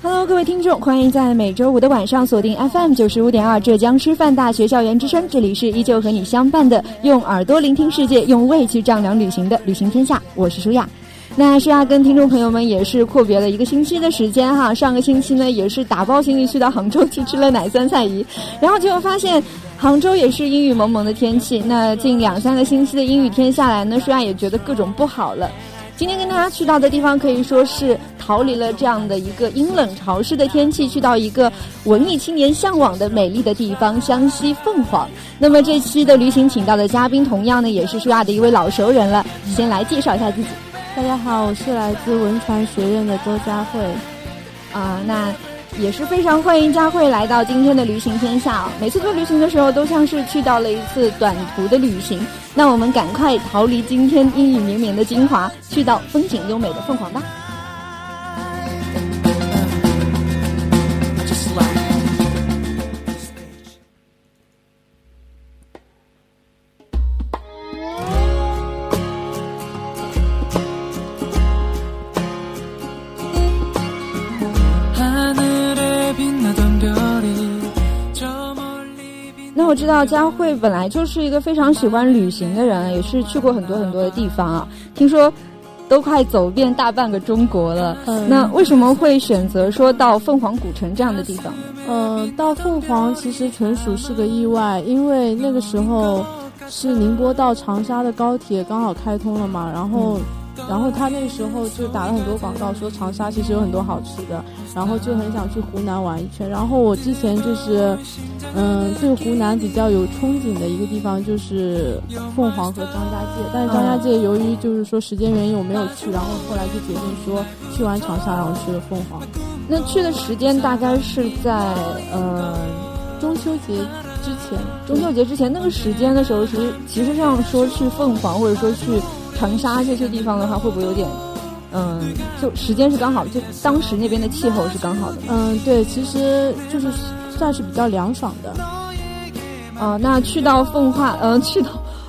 hello 各位听众欢迎在每周五的晚上锁定 fm 九十五点二浙江师范大学校园之声这里是依旧和你相伴的用耳朵聆听世界用胃去丈量旅行的旅行天下我是舒雅。那舒雅跟听众朋友们也是阔别了一个星期的时间哈，上个星期呢也是打包行李去到杭州去吃了奶酸菜鱼，然后结果发现杭州也是阴雨蒙蒙的天气，那近两三个星期的阴雨天下来呢，舒雅也觉得各种不好了。今天跟大家去到的地方可以说是逃离了这样的一个阴冷潮湿的天气，去到一个文艺青年向往的美丽的地方——湘西凤凰。那么这期的旅行请到的嘉宾，同样呢也是舒亚的一位老熟人了。先来介绍一下自己大家好，我是来自文传学院的周佳慧。啊、那也是非常欢迎佳慧来到今天的旅行天下！每次做旅行的时候，都像是去到了一次短途的旅行。那我们赶快逃离今天阴雨绵绵的金华，去到风景优美的凤凰吧。知道佳慧本来就是一个非常喜欢旅行的人，也是去过很多很多的地方啊。听说都快走遍大半个中国了。嗯那为什么会选择说到凤凰古城这样的地方呢？呃，到凤凰其实纯属是个意外，因为那个时候是宁波到长沙的高铁刚好开通了嘛，然后。然后他那个时候就打了很多广告，说长沙其实有很多好吃的，然后就很想去湖南玩一圈。然后我之前就是，嗯，对湖南比较有憧憬的一个地方就是凤凰和张家界，但是张家界由于就是说时间原因我没有去，然后后来就决定说去完长沙，然后去了凤凰。那去的时间大概是在呃中秋节之前，中秋节之前那个时间的时候，其实其实上说去凤凰或者说去长沙这些地方的话，会不会有点嗯，就时间是刚好，就当时那边的气候是刚好的？嗯，对，其实就是算是比较凉爽的。啊、那去到凤凰，呃，去到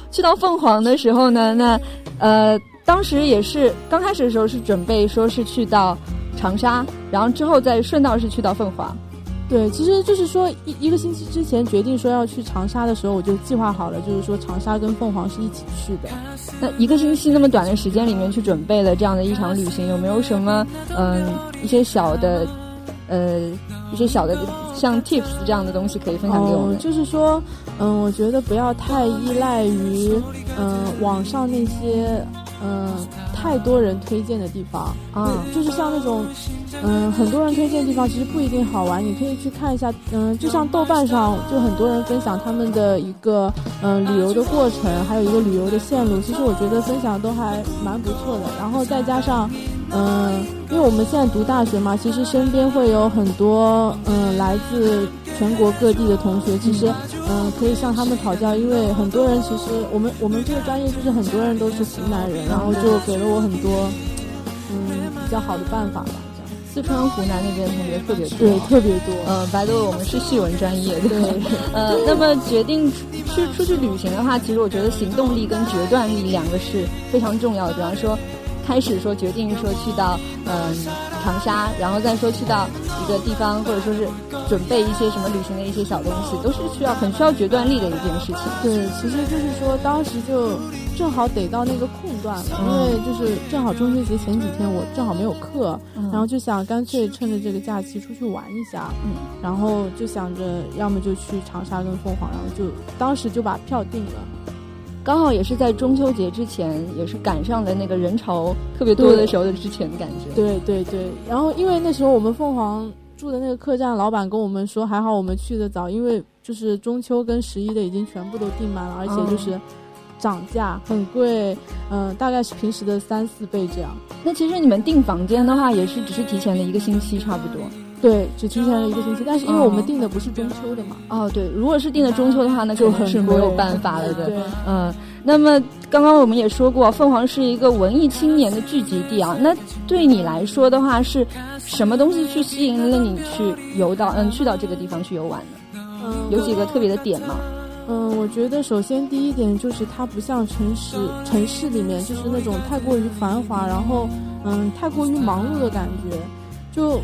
去到凤凰的时候呢，那呃，当时也是刚开始的时候是准备说是去到长沙，然后之后再顺道是去到凤凰。对，其实就是说一一个星期之前决定说要去长沙的时候，我就计划好了，就是说长沙跟凤凰是一起去的。那一个星期那么短的时间里面去准备了这样的一场旅行，有没有什么嗯、一些小的呃一些小的像 tips 这样的东西可以分享给我们？就是说，嗯，我觉得不要太依赖于嗯网上那些嗯太多人推荐的地方啊就就是像那种嗯很多人推荐的地方，其实不一定好玩，你可以去看一下，嗯，就像豆瓣上就很多人分享他们的一个嗯旅游的过程，还有一个旅游的线路，其实我觉得分享都还蛮不错的。然后再加上嗯，因为我们现在读大学嘛，其实身边会有很多嗯来自全国各地的同学，其实嗯可以向他们讨教，因为很多人其实我们我们这个专业就是很多人都是湖南人，然后就给了我很多嗯比较好的办法吧，四川、湖南那边同学特别多。对特别多。呃，白的我们是戏文专业的。对 呃，那么决定去出去旅行的话，其实我觉得行动力跟决断力两个是非常重要的。比方说，开始说决定说去到嗯、长沙，然后再说去到一个地方，或者说是准备一些什么旅行的一些小东西，都是需要很需要决断力的一件事情。对，其实就是说，当时就正好得到那个空段了，因为就是正好中秋节前几天我正好没有课，嗯然后就想干脆趁着这个假期出去玩一下，嗯，然后就想着要么就去长沙跟凤凰，然后就当时就把票定了。刚好也是在中秋节之前，也是赶上了那个人潮特别多的时候的之前的感觉。对对对，然后因为那时候我们凤凰住的那个客栈，老板跟我们说，还好我们去的早，因为就是中秋跟十一的已经全部都订满了，而且就是涨价很贵，嗯、大概是平时的三四倍这样。那其实你们订房间的话，也是只是提前了一个星期差不多。对，只提前了一个星期，但是因为哦我们定的不是中秋的嘛，哦，对，如果是定的中秋的话，那就很是没有办法了的。对，嗯，那么刚刚我们也说过，凤凰是一个文艺青年的聚集地啊。那对你来说的话，是什么东西去吸引了你去游到嗯去到这个地方去游玩呢？嗯，有几个特别的点吗？嗯，我觉得首先第一点就是它不像城市城市里面就是那种太过于繁华，然后嗯太过于忙碌的感觉，就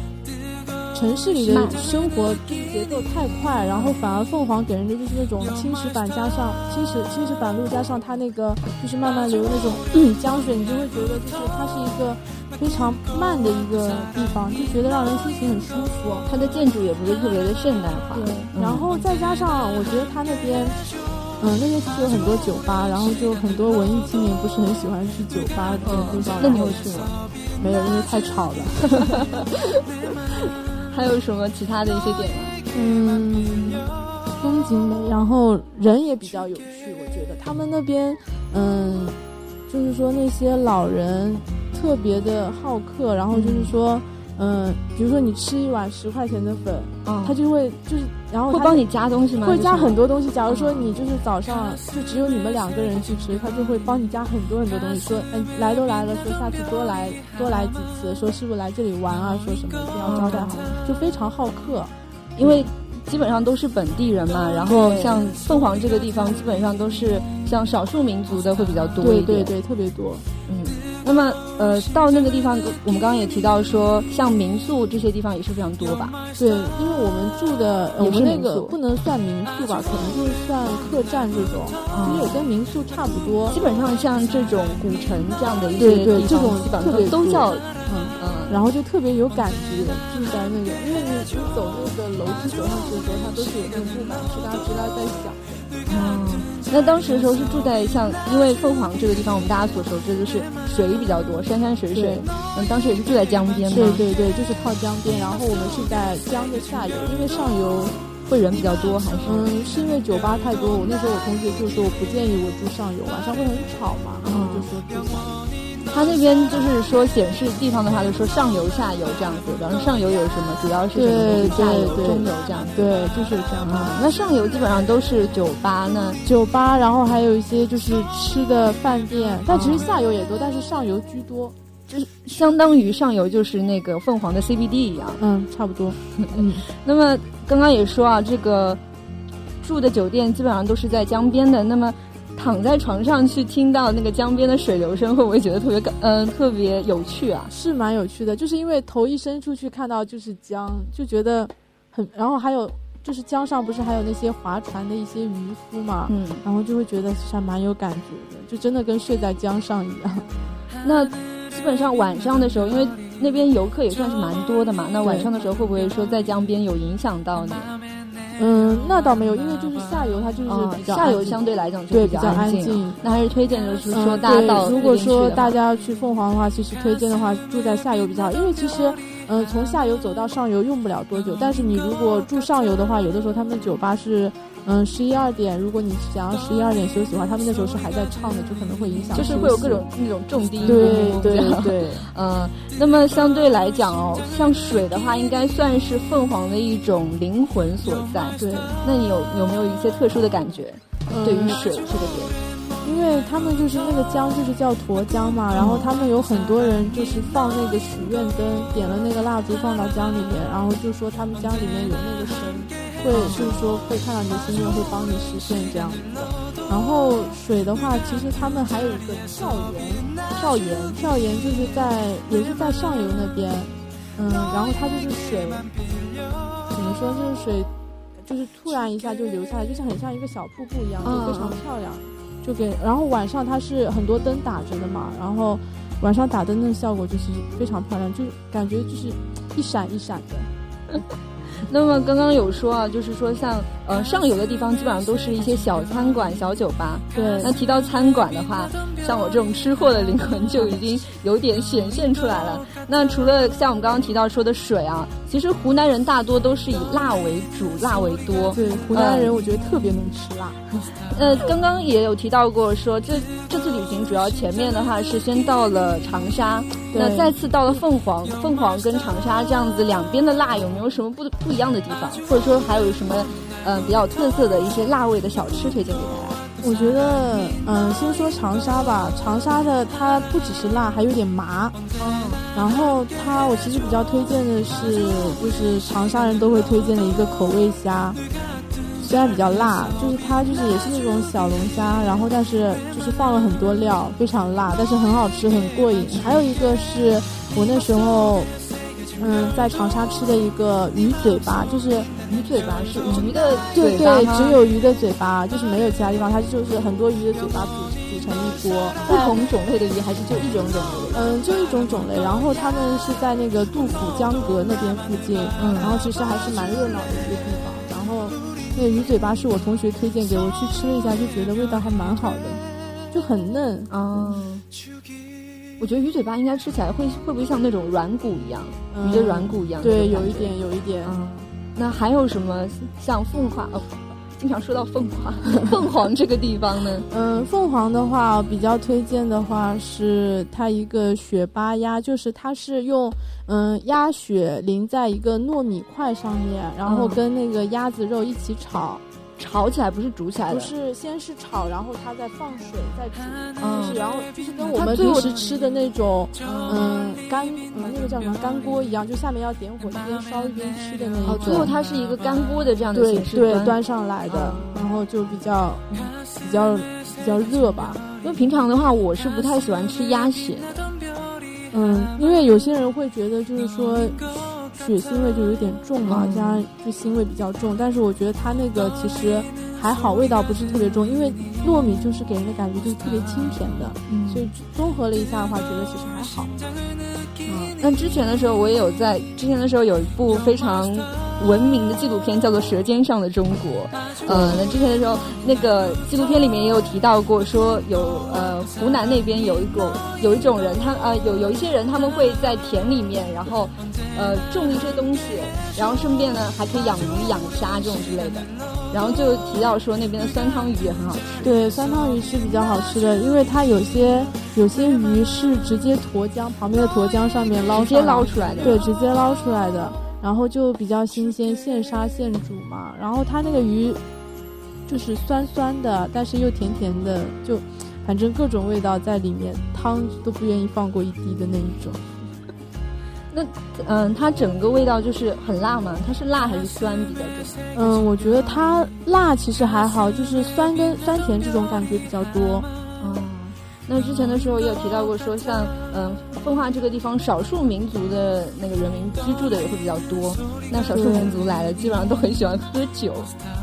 城市里的生活节奏太快，然后反而凤凰给人的就是那种青石板加上青石青石板路加上它那个就是慢慢流那种江水，你就会觉得就是它是一个非常慢的一个地方，就觉得让人心情很舒服。它的建筑也不是特别的现代化。然后再加上我觉得它那边，嗯，那边其实有很多酒吧，然后就很多文艺青年不是很喜欢去酒吧的地方。那你有去吗？没有，因为太吵了。还有什么其他的一些点吗？嗯，风景美，然后人也比较有趣，我觉得他们那边，嗯，就是说那些老人特别的好客，然后就是说，比如说你吃一碗十块钱的粉，啊他就会就是，然后会帮你加东西吗？会加很多东西。假如说你就是早上就只有你们两个人去吃，他就会帮你加很多很多东西，说嗯来都来了，说下次多来多来几次，说是不是来这里玩啊，说什么一定要招待好，就非常好客。因为基本上都是本地人嘛，然后像凤凰这个地方，基本上都是像少数民族的会比较多一点。对对对，特别多。嗯，那么呃，到那个地方，我们刚刚也提到说，像民宿这些地方也是非常多吧？对，因为我们住的我们那个不能算民宿吧，可能就是算客栈这种，其实也跟民宿差不多。基本上像这种古城这样的一些对对地方，这种基本上都叫嗯，嗯然后就特别有感觉，住在那个，因为你你走那个楼梯走上去的时候，它都是有那个木板吱啦吱啦在响的。嗯。那当时的时候是住在像，因为凤凰这个地方，我们大家所熟知的是水比较多，山山水水对。嗯，当时也是住在江边嘛，对对对，就是靠江边，然后我们是在江的下游，因为上游，会人比较多还是？嗯，是因为酒吧太多，我那时候我同学就说我不建议我住上游，晚上会很吵嘛，然后就说住下游。它那边就是说显示地方的话，就说上游、下游这样子。比方说上游有什么，主要是什么下游、中游这样子。对，就是这样。啊、那上游基本上都是酒吧呢。酒吧，然后还有一些就是吃的饭店，但其实下游也多，但是上游居多。就是相当于上游就是那个凤凰的 CBD 一样。嗯，差不多。嗯，那么刚刚也说啊，这个住的酒店基本上都是在江边的。那么躺在床上去听到那个江边的水流声，会不会觉得特别感嗯、特别有趣啊？是蛮有趣的，就是因为头一伸出去看到就是江，就觉得很，然后还有就是江上不是还有那些划船的一些渔夫嘛，嗯，然后就会觉得还蛮有感觉的，就真的跟睡在江上一样。那基本上晚上的时候，因为那边游客也算是蛮多的嘛，那晚上的时候会不会说在江边有影响到你？嗯，那倒没有，因为就是下游它就是啊比较下游安静。相对来讲就对比较比较安静。静。那还是推荐就是说嗯对大家到如果说大家家要去凤凰的话，其实推荐的话住在下游比较好，因为其实，嗯、从下游走到上游用不了多久，但是你如果住上游的话，有的时候他们酒吧是，嗯，十一二点，如果你想要十一二点休息的话，他们那时候是还在唱的，就可能会影响，就是会有各种那种重低音对对对，嗯，那么相对来讲哦，像水的话，应该算是凤凰的一种灵魂所在。对，那你有有没有一些特殊的感觉？嗯对于水这个点？因为他们就是那个江就是叫沱江嘛，然后他们有很多人就是放那个许愿灯，点了那个蜡烛放到江里面，然后就说他们江里面有那个神，会就是说会看到你的心愿，会帮你实现这样子的。然后水的话，其实他们还有一个跳岩，跳岩，跳岩就是在也是在上游那边，嗯，然后它就是水，怎么说就是水，就是突然一下就流下来，就像很像一个小瀑布一样，就非常漂亮。就给，然后晚上它是很多灯打着的嘛，然后晚上打灯的效果就是非常漂亮，就感觉就是一闪一闪的。那么刚刚有说啊，就是说像呃上游的地方，基本上都是一些小餐馆、小酒吧。对那提到餐馆的话，像我这种吃货的灵魂就已经有点显现出来了。那除了像我们刚刚提到说的水啊，其实湖南人大多都是以辣为主，辣为多。对，湖南人我觉得特别能吃辣。呃，刚刚也有提到过说，这这次旅行主要前面的话是先到了长沙，那再次到了凤凰，凤凰跟长沙这样子两边的辣有没有什么不不一样的地方，或者说还有什么呃比较有特色的一些辣味的小吃推荐给大家？我觉得，嗯，先说长沙吧。长沙的它不只是辣，还有点麻。哦，然后它，我其实比较推荐的是，就是长沙人都会推荐的一个口味虾，虽然比较辣，就是它就是也是那种小龙虾，然后但是就是放了很多料，非常辣，但是很好吃，很过瘾。还有一个是我那时候，嗯，在长沙吃的一个鱼嘴巴，就是鱼嘴巴是鱼的对对，嘴巴吗只有鱼的嘴巴，就是没有其他地方，它就是很多鱼的嘴巴组组成一锅，不同种类的鱼，还是就一种种类？嗯，就一种种类。然后他们是在那个杜甫江阁那边附近，嗯然后其实还是蛮热闹的一个地方。然后那个鱼嘴巴是我同学推荐给我去吃了一下，就觉得味道还蛮好的，就很嫩。哦，我觉得鱼嘴巴应该吃起来会会不会像那种软骨一样，嗯鱼的软骨一样？对，有一点，有一点。嗯，那还有什么像凤凰？哦，经常说到凤凰，凤凰这个地方呢？嗯，凤凰的话，比较推荐的话是它一个雪巴鸭，就是它是用嗯鸭血淋在一个糯米块上面，然后嗯跟那个鸭子肉一起炒。炒起来不是煮起来的，不是，先是炒，然后它再放水，再煮，嗯就是然后就是跟我们平时吃的那种，嗯，干，嗯，那个叫什么干锅一样，就下面要点火，一边烧一边吃的那一种。哦，最后它是一个干锅的这样的形式对端上来的，嗯然后就比较比较比较热吧。因为平常的话，我是不太喜欢吃鸭血的。嗯，因为有些人会觉得就是说血腥味就有点重嘛，嗯加上就腥味比较重，但是我觉得它那个其实还好，味道不是特别重，因为糯米就是给人的感觉就是特别清甜的，嗯所以综合了一下的话，觉得其实还好。嗯，那之前的时候，我也有在之前的时候有一部非常闻名的纪录片，叫做《舌尖上的中国》。呃，那之前的时候，那个纪录片里面也有提到过，说有呃湖南那边有一种有一种人，他呃有有一些人他们会在田里面，然后呃种一些东西，然后顺便呢还可以养鱼、养虾这种之类的。然后就提到说那边的酸汤鱼也很好吃。对，酸汤鱼是比较好吃的，因为它有些有些鱼是直接沱江旁边的沱江上面捞直接捞出来的，对，直接捞出来的，然后就比较新鲜，现杀现煮嘛。然后它那个鱼就是酸酸的，但是又甜甜的，就反正各种味道在里面，汤都不愿意放过一滴的那一种。那嗯，它整个味道就是很辣嘛，它是辣还是酸比较重？嗯，我觉得它辣其实还好，就是酸跟酸甜这种感觉比较多。哦，那之前的时候也有提到过，说像嗯奉化这个地方，少数民族的那个人民居住的也会比较多。那少数民族来了，基本上都很喜欢喝酒。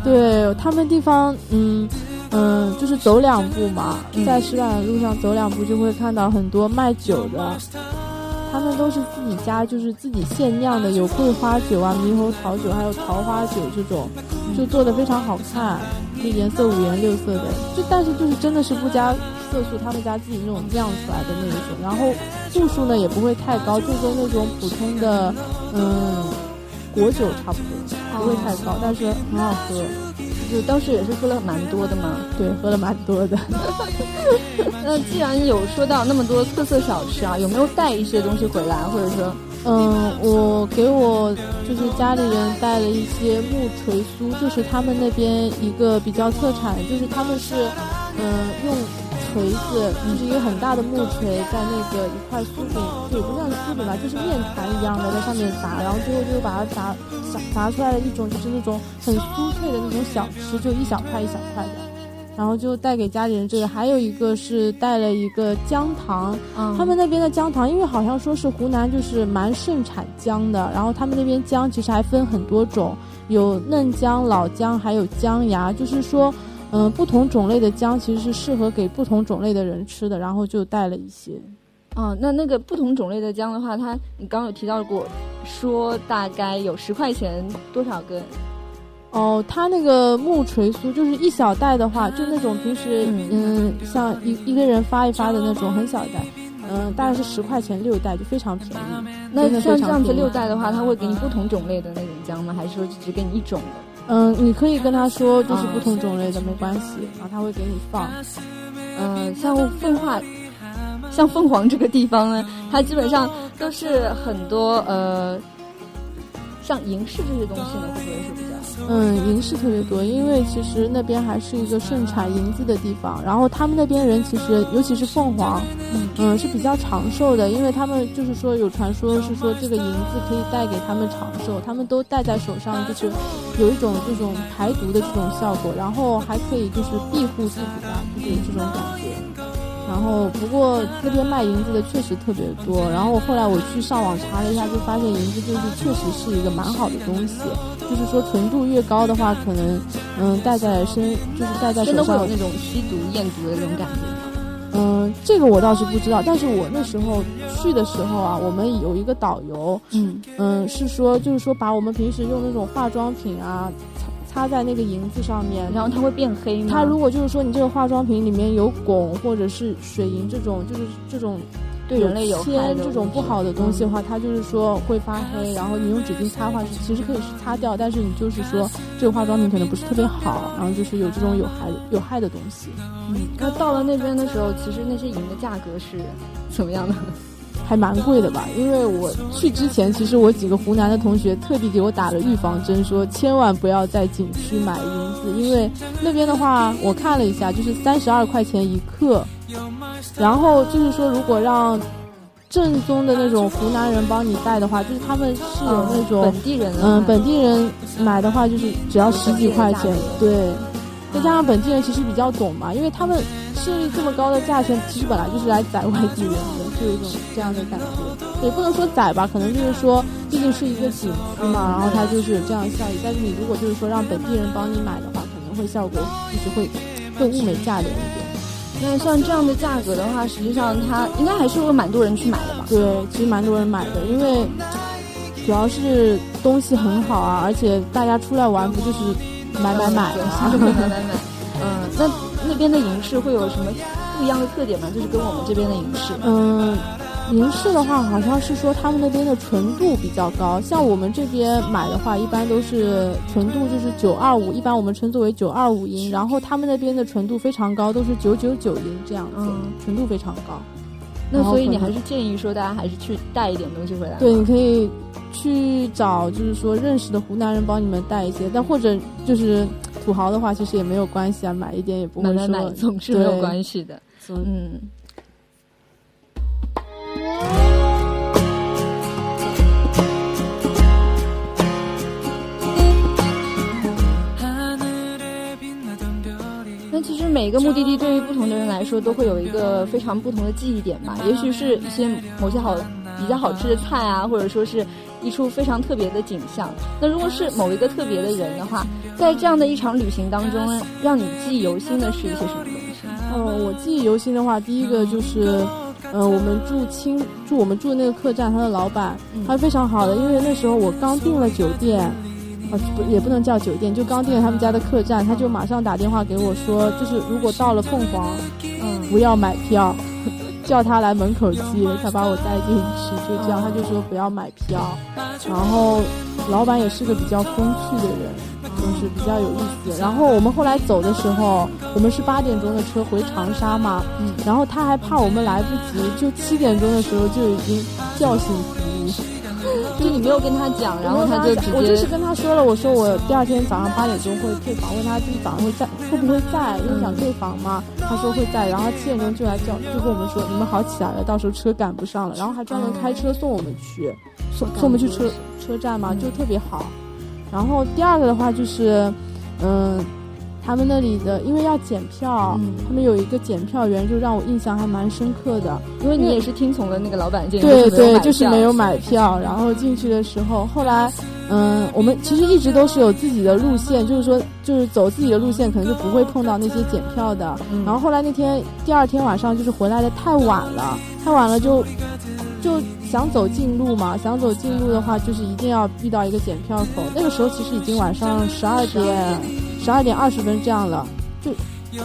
对他们地方，嗯嗯，就是走两步嘛，嗯在石板路上走两步就会看到很多卖酒的，他们都是自己家，就是自己现酿的，有桂花酒啊、猕猴桃酒，还有桃花酒这种，就做的非常好看，就颜色五颜六色的，就但是就是真的是不加色素，他们家自己那种酿出来的那一种，然后度数呢也不会太高，就跟那种普通的嗯果酒差不多，不会太高，但是很好喝。就当时也是喝了蛮多的嘛。对，喝了蛮多的。那既然有说到那么多特色小吃啊，有没有带一些东西回来，或者说，嗯，我给我就是家里人带了一些木锤酥，就是他们那边一个比较特产，就是他们是嗯用锤子，就是一个很大的木锤，在那个一块酥饼，也不算酥饼吧，就是面团一样的在上面砸，然后最后就把它砸砸砸出来了一种就是那种很酥脆的那种小吃，就一小块一小块的。然后就带给家里人这个，还有一个是带了一个姜糖，嗯他们那边的姜糖，因为好像说是湖南就是蛮盛产姜的，然后他们那边姜其实还分很多种，有嫩姜、老姜，还有姜芽，就是说，嗯、不同种类的姜其实是适合给不同种类的人吃的，然后就带了一些。哦，那那个不同种类的姜的话，它你刚刚有提到过，说大概有十块钱多少根？哦，它那个木锤酥就是一小袋的话，就那种平时嗯，像一一个人发一发的那种很小一袋，嗯，大概是十块钱六袋，就非常便宜。那像这样子六袋的话，它会给你不同种类的那种姜吗？还是说只给你一种的？嗯，你可以跟他说就是不同种类的没关系，然后他会给你放。嗯，像奉化，像凤凰这个地方呢，它基本上都是很多呃，像银饰这些东西呢，会不会是？嗯，银饰特别多，因为其实那边还是一个盛产银子的地方。然后他们那边人其实，尤其是凤凰，嗯是比较长寿的，因为他们就是说有传说是说这个银子可以带给他们长寿，他们都戴在手上，就是有一种这种排毒的这种效果，然后还可以就是庇护自己的，就是这种感觉。然后，不过那边卖银子的确实特别多。然后后来我去上网查了一下，就发现银子就是确实是一个蛮好的东西。就是说纯度越高的话，可能嗯戴在身就是戴在手上真的会有那种吸毒验毒的那种感觉吗？嗯，这个我倒是不知道。但是我那时候去的时候啊，我们有一个导游，嗯嗯，是说就是说把我们平时用那种化妆品啊擦擦在那个银子上面，然后它会变黑吗？它如果就是说你这个化妆品里面有汞或者是水银这种，就是这种对人类有害铅的这种不好的东西的话，它就是说会发黑，然后你用纸巾擦的话是其实可以是擦掉，但是你就是说这个化妆品可能不是特别好，然后就是有这种有害有害的东西。嗯，那到了那边的时候，其实那些银的价格是怎么样的？还蛮贵的吧？因为我去之前，其实我几个湖南的同学特地给我打了预防针，说千万不要在景区买银子，因为那边的话，我看了一下，就是三十二块钱一克，然后就是说，如果让正宗的那种湖南人帮你带的话，就是他们是有那种本地人嗯，本地人买的话就是只要十几块钱对。再加上本地人其实比较懂嘛，因为他们设立这么高的价钱，其实本来就是来宰外地人的，就有一种这样的感觉。也不能说宰吧，可能就是说，毕竟是一个景区嘛，然后它就是有这样的效益。但是你如果就是说让本地人帮你买的话，可能会效果就是会更物美价廉一点。那像这样的价格的话，实际上它应该还是会蛮多人去买的吧？对，其实蛮多人买的，因为主要是东西很好啊，而且大家出来玩不就是买买买。买买买。嗯，那那边的银饰会有什么不一样的特点吗？就是跟我们这边的银饰。嗯，银饰的话，好像是说他们那边的纯度比较高，像我们这边买的话，一般都是纯度就是九二五，一般我们称作为九二五银，然后他们那边的纯度非常高，都是九九九银这样子，纯度非常高。那所以你还是建议说，大家还是去带一点东西回来。对，你可以去找就是说认识的湖南人帮你们带一些，但或者就是土豪的话，其实也没有关系啊，买一点也不会说买买买总是没有关系的。嗯那其实每一个目的地对于不同的人来说，都会有一个非常不同的记忆点吧。也许是一些某些好比较好吃的菜啊，或者说是一处非常特别的景象。那如果是某一个特别的人的话，在这样的一场旅行当中，让你记忆犹新的是一些什么东西？呃，我记忆犹新的话，第一个就是，呃，我们住青住我们住的那个客栈，他的老板他是非常好的，因为那时候我刚订了酒店，啊不也不能叫酒店，就刚订了他们家的客栈，他就马上打电话给我说，就是如果到了凤凰，嗯，不要买票，叫他来门口接，他把我带进去，就这样，他就说不要买票，然后老板也是个比较风趣的人。就是比较有意思。然后我们后来走的时候，我们是八点钟的车回长沙嘛，嗯，然后他还怕我们来不及，就七点钟的时候就已经叫醒服务。就是你没有跟他讲，然后他就直接，我就是跟他说了，我说我第二天早上八点钟会退房，问他就是早上会在会不会在，因为想退房嘛。他说会在，然后七点钟就来叫，就跟我们说你们好起来了，到时候车赶不上了，然后还专门开车送我们去，送送我们去车车站嘛，就特别好。然后第二个的话就是，嗯，他们那里的因为要检票，嗯他们有一个检票员，就让我印象还蛮深刻的。因为你也是听从了那个老板建议，对对，就就是没有买买票。然后进去的时候，后来，嗯，我们其实一直都是有自己的路线，就是说，就是走自己的路线，可能就不会碰到那些检票的。然后后来那天第二天晚上就是回来的太晚了，太晚了就就想走近路嘛，想走近路的话，就是一定要遇到一个检票口。那个时候其实已经晚上十二点十二点二十分这样了，就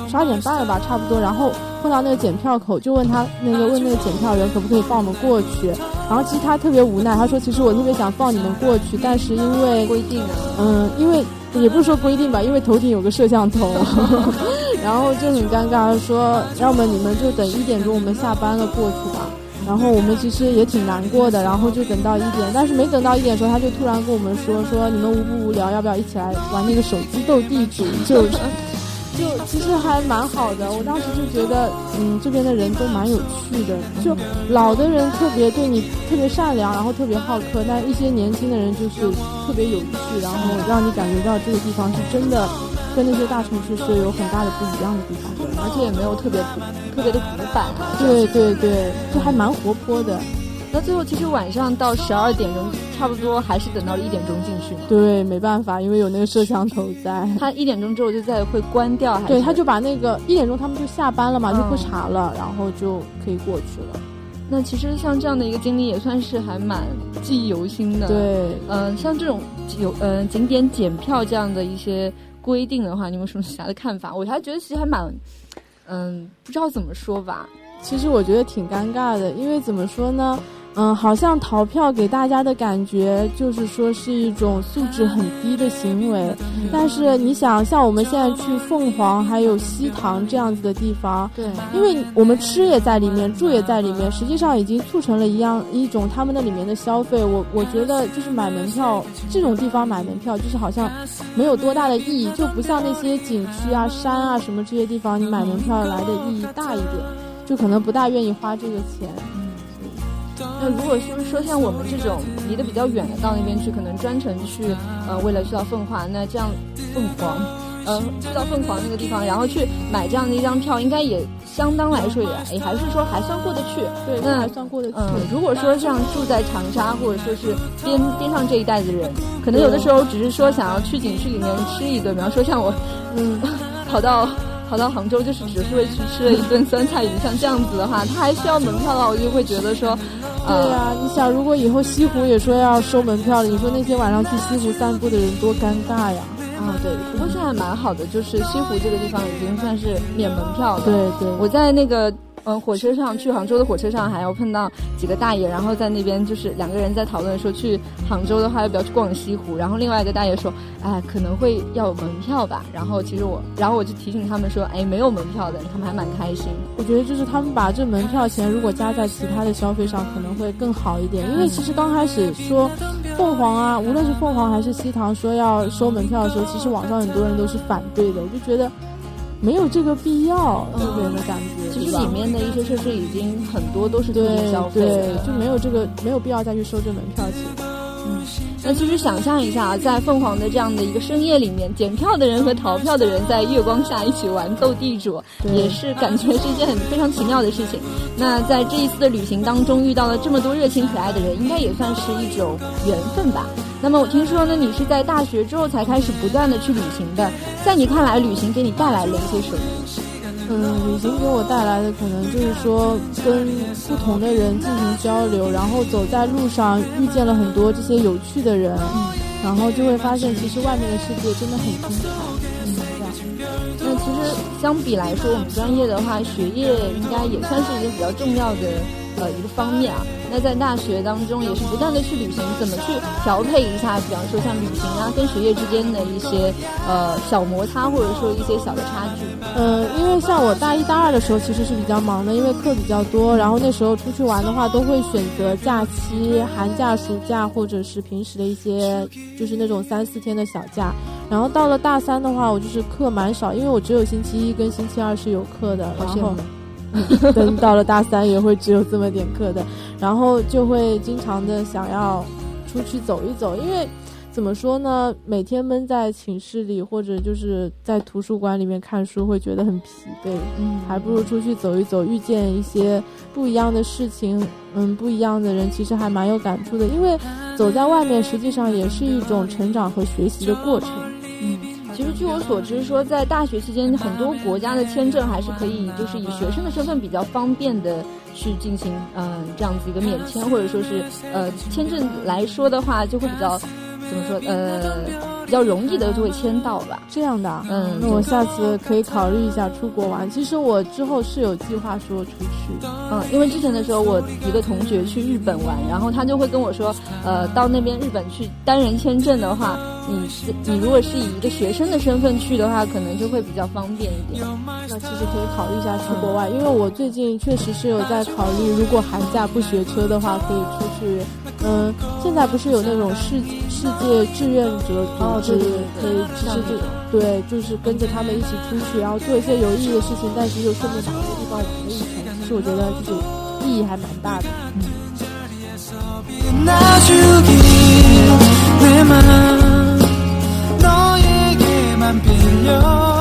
十二点半了吧，差不多。然后碰到那个检票口，就问他那个问那个检票员可不可以放我们过去。然后其实他特别无奈，他说：“其实我特别想放你们过去，但是因为规定，嗯，因为也不是说规定吧，因为头顶有个摄像头，然后就很尴尬，说要么你们就等一点钟我们下班了过去吧。然后我们其实也挺难过的，然后就等到一点，但是没等到一点的时候，他就突然跟我们说：说你们无不无聊，要不要一起来玩那个手机斗地主？就。”就其实还蛮好的，我当时就觉得，嗯，这边的人都蛮有趣的。就老的人特别对你特别善良，然后特别好客；但一些年轻的人就是特别有趣，然后让你感觉到这个地方是真的跟那些大城市是有很大的不一样的地方，而且也没有特别特别的古板。对对对，就还蛮活泼的。那最后其实晚上到十二点钟，差不多还是等到了一点钟进去。对，没办法，因为有那个摄像头在。他一点钟之后就再会关掉，对，他就把那个一点钟他们就下班了嘛，就不查了，然后就可以过去了。那其实像这样的一个经历也算是还蛮记忆犹新的。对，嗯，像这种有嗯景点检票这样的一些规定的话，你有什么其他的看法？我还觉得其实还蛮，嗯，不知道怎么说吧。其实我觉得挺尴尬的，因为怎么说呢？嗯，好像逃票给大家的感觉就是说是一种素质很低的行为。但是你想，像我们现在去凤凰还有西塘这样子的地方，对，因为我们吃也在里面，住也在里面，实际上已经促成了一样一种他们那里面的消费。我我觉得就是买门票这种地方买门票，就是好像没有多大的意义，就不像那些景区啊、山啊什么这些地方，你买门票来的意义大一点，就可能不大愿意花这个钱。那如果就是说像我们这种离得比较远的，到那边去，可能专程去，呃，为了去到凤凰，那这样凤凰，呃，去到凤凰那个地方，然后去买这样的一张票，应该也相当来说也也还是说还算过得去。对，那还算过得去。嗯，如果说像住在长沙或者说是边边上这一带的人，可能有的时候只是说想要去景区里面吃一顿，比方说像我，嗯，跑到。跑到杭州就是只是为去吃了一顿酸菜鱼，像这样子的话，他还需要门票的话，我就会觉得说，对呀，你想如果以后西湖也说要收门票了，你说那些晚上去西湖散步的人多尴尬呀！啊，对，不过现在蛮好的，就是西湖这个地方已经算是免门票了。对对，我在那个。嗯，火车上去杭州的火车上还要碰到几个大爷，然后在那边就是两个人在讨论说去杭州的话要不要去逛西湖，然后另外一个大爷说，哎，可能会要门票吧。然后其实我，然后我就提醒他们说，哎，没有门票的，他们还蛮开心。我觉得就是他们把这门票钱如果加在其他的消费上，可能会更好一点。因为其实刚开始说凤凰啊，无论是凤凰还是西塘说要收门票的时候，其实网上很多人都是反对的。我就觉得。没有这个必要，这边的感觉。其实里面的一些设施已经很多都是对消费，就没有这个没有必要再去收这门票钱。嗯，那其实想象一下啊，在凤凰的这样的一个深夜里面，检票的人和逃票的人在月光下一起玩斗地主，也是感觉是一件很非常奇妙的事情。那在这一次的旅行当中遇到了这么多热情可爱的人，应该也算是一种缘分吧。那么我听说呢，你是在大学之后才开始不断的去旅行的。在你看来，旅行给你带来了一些什么？嗯，旅行给我带来的可能就是说跟不同的人进行交流，然后走在路上遇见了很多这些有趣的人，然后就会发现其实外面的世界真的很精彩。嗯，这样。那其实相比来说，我们专业的话，学业应该也算是一个比较重要的呃一个方面啊。那在大学当中也是不断的去旅行，怎么去调配一下？比方说像旅行啊，跟学业之间的一些呃小摩擦，或者说一些小的差距。嗯，因为像我大一、大二的时候其实是比较忙的，因为课比较多，然后那时候出去玩的话都会选择假期、寒假、暑假或者是平时的一些就是那种三四天的小假。然后到了大三的话，我就是课蛮少，因为我只有星期一跟星期二是有课的，然后。等到了大三也会只有这么点课的，然后就会经常的想要出去走一走，因为怎么说呢，每天闷在寝室里或者就是在图书馆里面看书会觉得很疲惫，嗯，还不如出去走一走，遇见一些不一样的事情，嗯，不一样的人，其实还蛮有感触的，因为走在外面，实际上也是一种成长和学习的过程。嗯，其实据我所知，说在大学期间，很多国家的签证还是可以，就是以学生的身份比较方便的去进行，嗯，这样子一个免签，或者说是呃签证来说的话，就会比较怎么说，呃。比较容易的就会签到吧，这样的，嗯，那我下次可以考虑一下出国玩。其实我之后是有计划说出去，嗯，因为之前的时候我一个同学去日本玩，然后他就会跟我说，呃，到那边日本去单人签证的话。你你如果是以一个学生的身份去的话，可能就会比较方便一点。那其实可以考虑一下去国外，因为我最近确实是有在考虑，如果寒假不学车的话，可以出去。嗯，现在不是有那种世世界志愿者组织，可以其实就对，就是跟着他们一起出去，然后做一些有意义的事情，但是又顺便把这个地方玩了一圈。其实我觉得就是意义还蛮大的。嗯。有。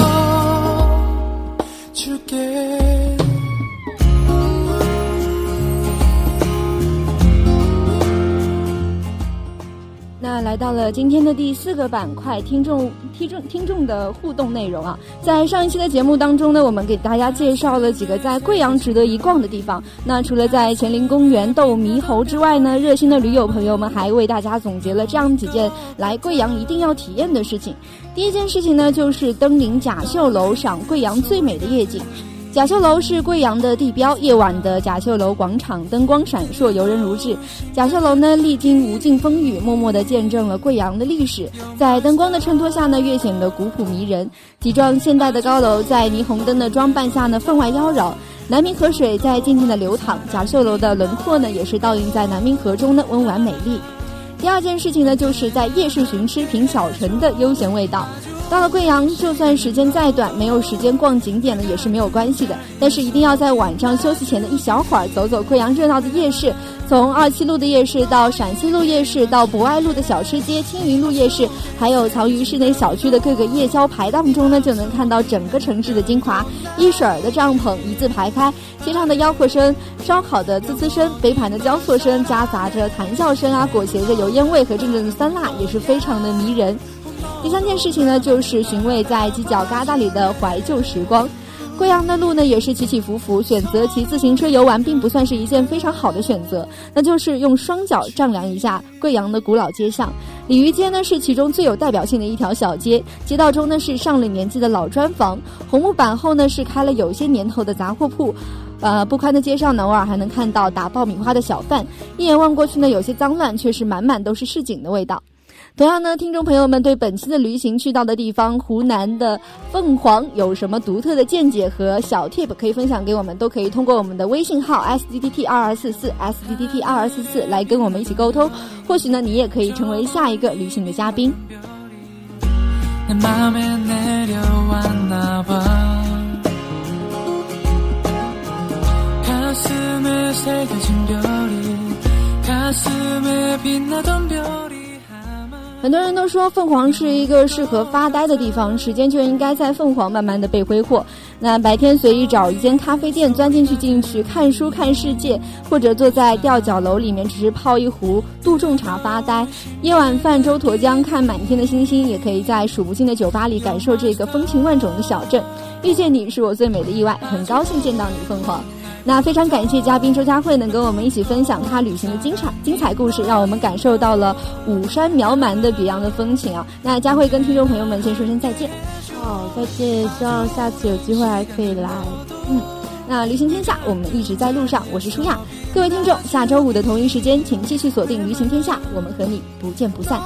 来到了今天的第四个板块，听众听众听众的互动内容啊，在上一期的节目当中呢，我们给大家介绍了几个在贵阳值得一逛的地方。那除了在乾陵公园逗猕猴之外呢，热心的驴友朋友们还为大家总结了这样几件来贵阳一定要体验的事情。第一件事情呢，就是登临甲秀楼，赏贵阳最美的夜景。甲秀楼是贵阳的地标，夜晚的甲秀楼广场灯光闪烁，游人如织。甲秀楼呢，历经无尽风雨，默默地见证了贵阳的历史，在灯光的衬托下呢，越显得古朴迷人。几幢现代的高楼在霓虹灯的装扮下呢，分外妖娆。南明河水在静静的流淌，甲秀楼的轮廓呢，也是倒映在南明河中的温婉美丽。第二件事情呢，就是在夜市寻吃品小城的悠闲味道。到了贵阳，就算时间再短，没有时间逛景点呢也是没有关系的。但是一定要在晚上休息前的一小会儿，走走贵阳热闹的夜市。从二七路的夜市到陕西路夜市，到博爱路的小吃街、青云路夜市，还有藏于市内小区的各个夜宵排档中呢，就能看到整个城市的精华。一水儿的帐篷一字排开，街上的吆喝声、烧烤的滋滋声、杯盘的交错声，夹杂着谈笑声啊，裹挟着油烟味和阵阵的酸辣，也是非常的迷人。第三件事情呢，就是寻味在犄角旮旯里的怀旧时光。贵阳的路呢，也是起起伏伏，选择骑自行车游玩，并不算是一件非常好的选择。那就是用双脚丈量一下贵阳的古老街巷。鲤鱼街呢，是其中最有代表性的一条小街。街道中呢，是上了年纪的老砖房，红木板后呢，是开了有些年头的杂货铺。呃，不宽的街上呢，偶尔还能看到打爆米花的小贩。一眼望过去呢，有些脏乱，却是满满都是市井的味道。同样呢，听众朋友们对本期的旅行去到的地方湖南的凤凰有什么独特的见解和小 tip 可以分享给我们，都可以通过我们的微信号 s d d t 二二四四 s d d t 二二四四来跟我们一起沟通。或许呢，你也可以成为下一个旅行的嘉宾。很多人都说凤凰是一个适合发呆的地方，时间就应该在凤凰慢慢的被挥霍。那白天随意找一间咖啡店，钻进去进去看书看世界，或者坐在吊脚楼里面只是泡一壶杜仲茶发呆。夜晚泛舟沱江，看满天的星星，也可以在数不尽的酒吧里感受这个风情万种的小镇。遇见你是我最美的意外，很高兴见到你，凤凰。那非常感谢嘉宾周佳慧能跟我们一起分享她旅行的精彩精彩故事，让我们感受到了五山苗蛮的别样的风情啊！那佳慧跟听众朋友们先说声再见。好，再见，希望下次有机会还可以来。嗯，那旅行天下，我们一直在路上，我是舒雅。各位听众，下周五的同一时间，请继续锁定旅行天下，我们和你不见不散。